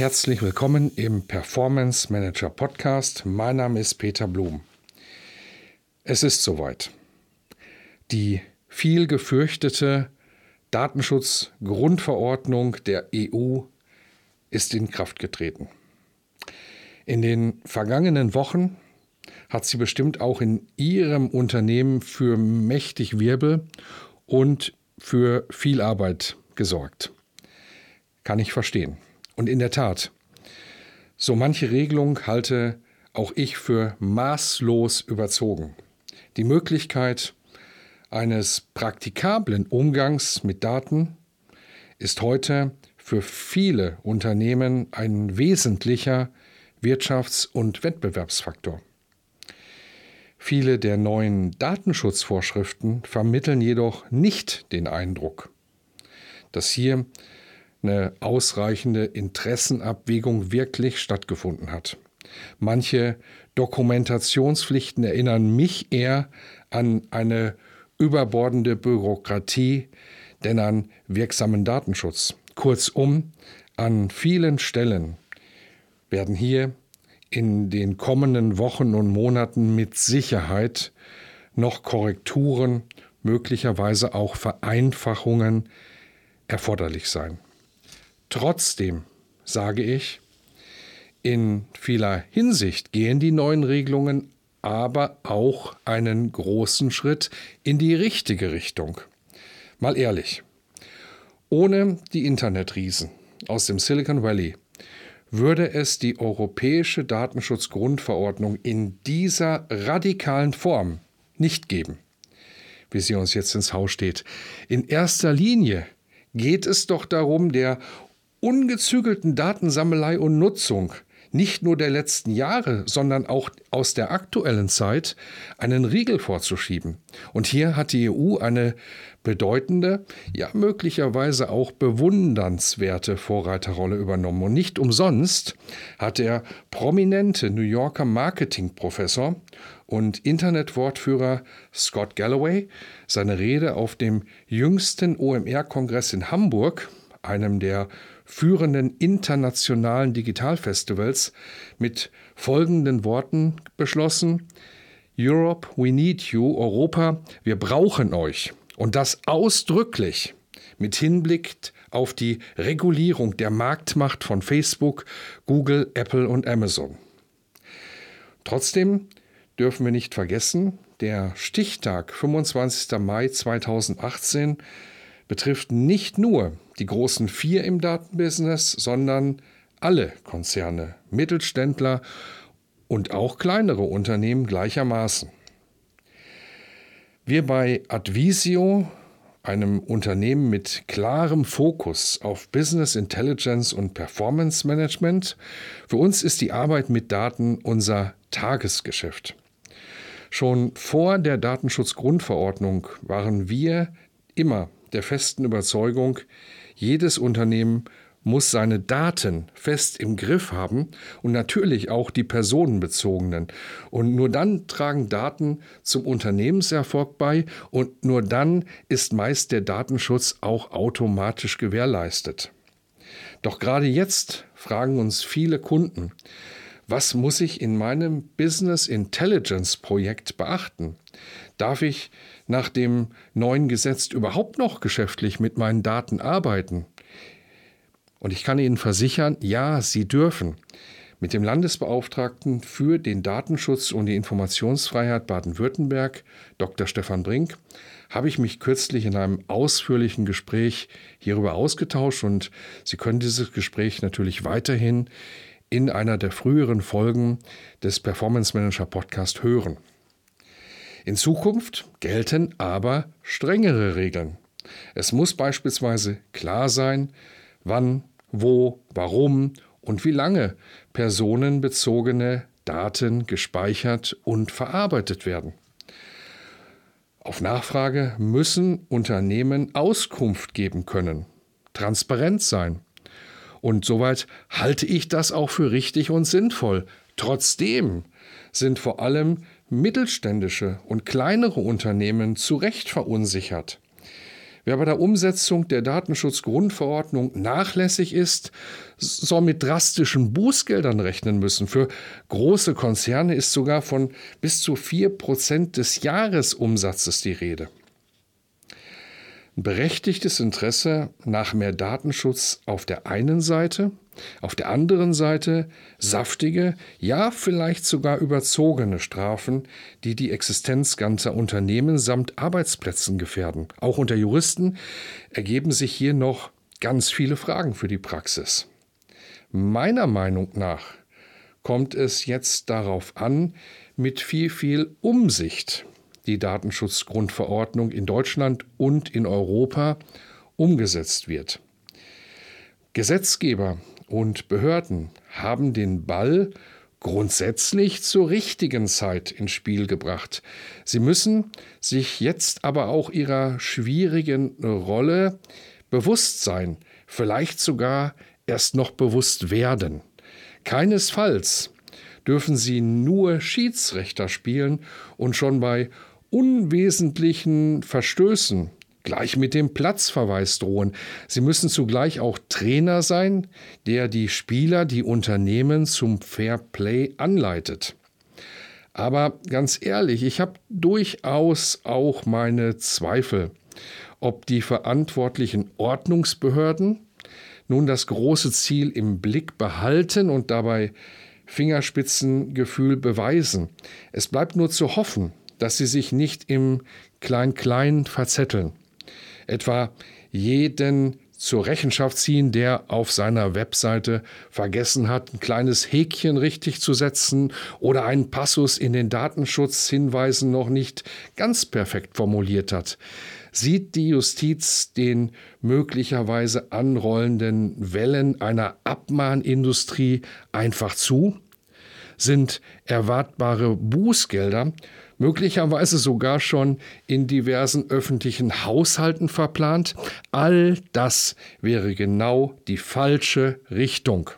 Herzlich willkommen im Performance Manager Podcast. Mein Name ist Peter Blum. Es ist soweit. Die viel gefürchtete Datenschutzgrundverordnung der EU ist in Kraft getreten. In den vergangenen Wochen hat sie bestimmt auch in Ihrem Unternehmen für mächtig Wirbel und für viel Arbeit gesorgt. Kann ich verstehen. Und in der Tat, so manche Regelung halte auch ich für maßlos überzogen. Die Möglichkeit eines praktikablen Umgangs mit Daten ist heute für viele Unternehmen ein wesentlicher Wirtschafts- und Wettbewerbsfaktor. Viele der neuen Datenschutzvorschriften vermitteln jedoch nicht den Eindruck, dass hier eine ausreichende Interessenabwägung wirklich stattgefunden hat. Manche Dokumentationspflichten erinnern mich eher an eine überbordende Bürokratie, denn an wirksamen Datenschutz. Kurzum, an vielen Stellen werden hier in den kommenden Wochen und Monaten mit Sicherheit noch Korrekturen, möglicherweise auch Vereinfachungen erforderlich sein. Trotzdem sage ich, in vieler Hinsicht gehen die neuen Regelungen aber auch einen großen Schritt in die richtige Richtung. Mal ehrlich, ohne die Internetriesen aus dem Silicon Valley würde es die europäische Datenschutzgrundverordnung in dieser radikalen Form nicht geben, wie sie uns jetzt ins Haus steht. In erster Linie geht es doch darum, der ungezügelten Datensammelei und Nutzung nicht nur der letzten Jahre, sondern auch aus der aktuellen Zeit einen Riegel vorzuschieben. Und hier hat die EU eine bedeutende, ja möglicherweise auch bewundernswerte Vorreiterrolle übernommen. Und nicht umsonst hat der prominente New Yorker Marketingprofessor und Internetwortführer Scott Galloway seine Rede auf dem jüngsten OMR-Kongress in Hamburg, einem der führenden internationalen Digitalfestivals mit folgenden Worten beschlossen. Europe, we need you. Europa, wir brauchen euch. Und das ausdrücklich mit Hinblick auf die Regulierung der Marktmacht von Facebook, Google, Apple und Amazon. Trotzdem dürfen wir nicht vergessen, der Stichtag 25. Mai 2018 betrifft nicht nur die großen vier im Datenbusiness, sondern alle Konzerne, Mittelständler und auch kleinere Unternehmen gleichermaßen. Wir bei Advisio, einem Unternehmen mit klarem Fokus auf Business Intelligence und Performance Management, für uns ist die Arbeit mit Daten unser Tagesgeschäft. Schon vor der Datenschutzgrundverordnung waren wir immer der festen Überzeugung, jedes Unternehmen muss seine Daten fest im Griff haben und natürlich auch die personenbezogenen. Und nur dann tragen Daten zum Unternehmenserfolg bei und nur dann ist meist der Datenschutz auch automatisch gewährleistet. Doch gerade jetzt fragen uns viele Kunden, was muss ich in meinem Business Intelligence Projekt beachten? Darf ich nach dem neuen Gesetz überhaupt noch geschäftlich mit meinen Daten arbeiten? Und ich kann Ihnen versichern, ja, Sie dürfen. Mit dem Landesbeauftragten für den Datenschutz und die Informationsfreiheit Baden-Württemberg, Dr. Stefan Brink, habe ich mich kürzlich in einem ausführlichen Gespräch hierüber ausgetauscht und Sie können dieses Gespräch natürlich weiterhin in einer der früheren Folgen des Performance Manager Podcast hören. In Zukunft gelten aber strengere Regeln. Es muss beispielsweise klar sein, wann, wo, warum und wie lange personenbezogene Daten gespeichert und verarbeitet werden. Auf Nachfrage müssen Unternehmen Auskunft geben können, transparent sein. Und soweit halte ich das auch für richtig und sinnvoll. Trotzdem sind vor allem mittelständische und kleinere Unternehmen zu Recht verunsichert. Wer bei der Umsetzung der Datenschutzgrundverordnung nachlässig ist, soll mit drastischen Bußgeldern rechnen müssen. Für große Konzerne ist sogar von bis zu 4% des Jahresumsatzes die Rede berechtigtes Interesse nach mehr Datenschutz auf der einen Seite, auf der anderen Seite saftige, ja vielleicht sogar überzogene Strafen, die die Existenz ganzer Unternehmen samt Arbeitsplätzen gefährden. Auch unter Juristen ergeben sich hier noch ganz viele Fragen für die Praxis. Meiner Meinung nach kommt es jetzt darauf an, mit viel, viel Umsicht die Datenschutzgrundverordnung in Deutschland und in Europa umgesetzt wird. Gesetzgeber und Behörden haben den Ball grundsätzlich zur richtigen Zeit ins Spiel gebracht. Sie müssen sich jetzt aber auch ihrer schwierigen Rolle bewusst sein, vielleicht sogar erst noch bewusst werden. Keinesfalls dürfen sie nur Schiedsrichter spielen und schon bei unwesentlichen Verstößen gleich mit dem Platzverweis drohen. Sie müssen zugleich auch Trainer sein, der die Spieler, die Unternehmen zum Fair Play anleitet. Aber ganz ehrlich, ich habe durchaus auch meine Zweifel, ob die verantwortlichen Ordnungsbehörden nun das große Ziel im Blick behalten und dabei Fingerspitzengefühl beweisen. Es bleibt nur zu hoffen, dass sie sich nicht im Klein-Klein verzetteln. Etwa jeden zur Rechenschaft ziehen, der auf seiner Webseite vergessen hat, ein kleines Häkchen richtig zu setzen oder einen Passus in den Datenschutzhinweisen noch nicht ganz perfekt formuliert hat. Sieht die Justiz den möglicherweise anrollenden Wellen einer Abmahnindustrie einfach zu? Sind erwartbare Bußgelder möglicherweise sogar schon in diversen öffentlichen Haushalten verplant. All das wäre genau die falsche Richtung.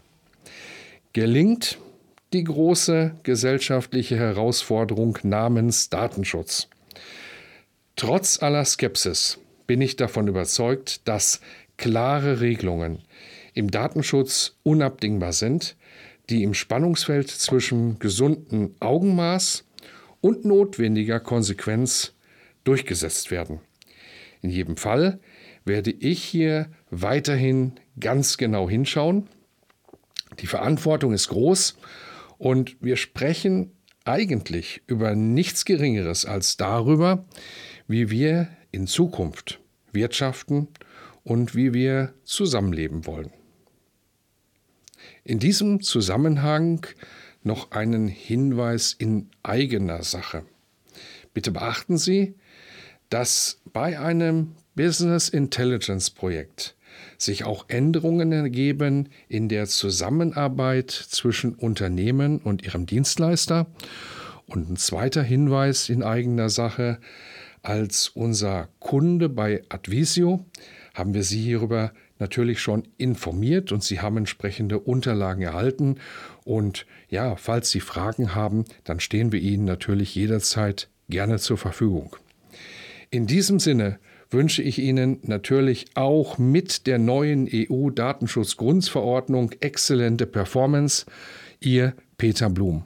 Gelingt die große gesellschaftliche Herausforderung namens Datenschutz. Trotz aller Skepsis bin ich davon überzeugt, dass klare Regelungen im Datenschutz unabdingbar sind, die im Spannungsfeld zwischen gesundem Augenmaß und notwendiger Konsequenz durchgesetzt werden. In jedem Fall werde ich hier weiterhin ganz genau hinschauen. Die Verantwortung ist groß und wir sprechen eigentlich über nichts Geringeres als darüber, wie wir in Zukunft wirtschaften und wie wir zusammenleben wollen. In diesem Zusammenhang noch einen Hinweis in eigener Sache. Bitte beachten Sie, dass bei einem Business Intelligence Projekt sich auch Änderungen ergeben in der Zusammenarbeit zwischen Unternehmen und ihrem Dienstleister. Und ein zweiter Hinweis in eigener Sache, als unser Kunde bei Advisio haben wir Sie hierüber natürlich schon informiert und Sie haben entsprechende Unterlagen erhalten. Und ja, falls Sie Fragen haben, dann stehen wir Ihnen natürlich jederzeit gerne zur Verfügung. In diesem Sinne wünsche ich Ihnen natürlich auch mit der neuen EU-Datenschutzgrundverordnung exzellente Performance. Ihr Peter Blum.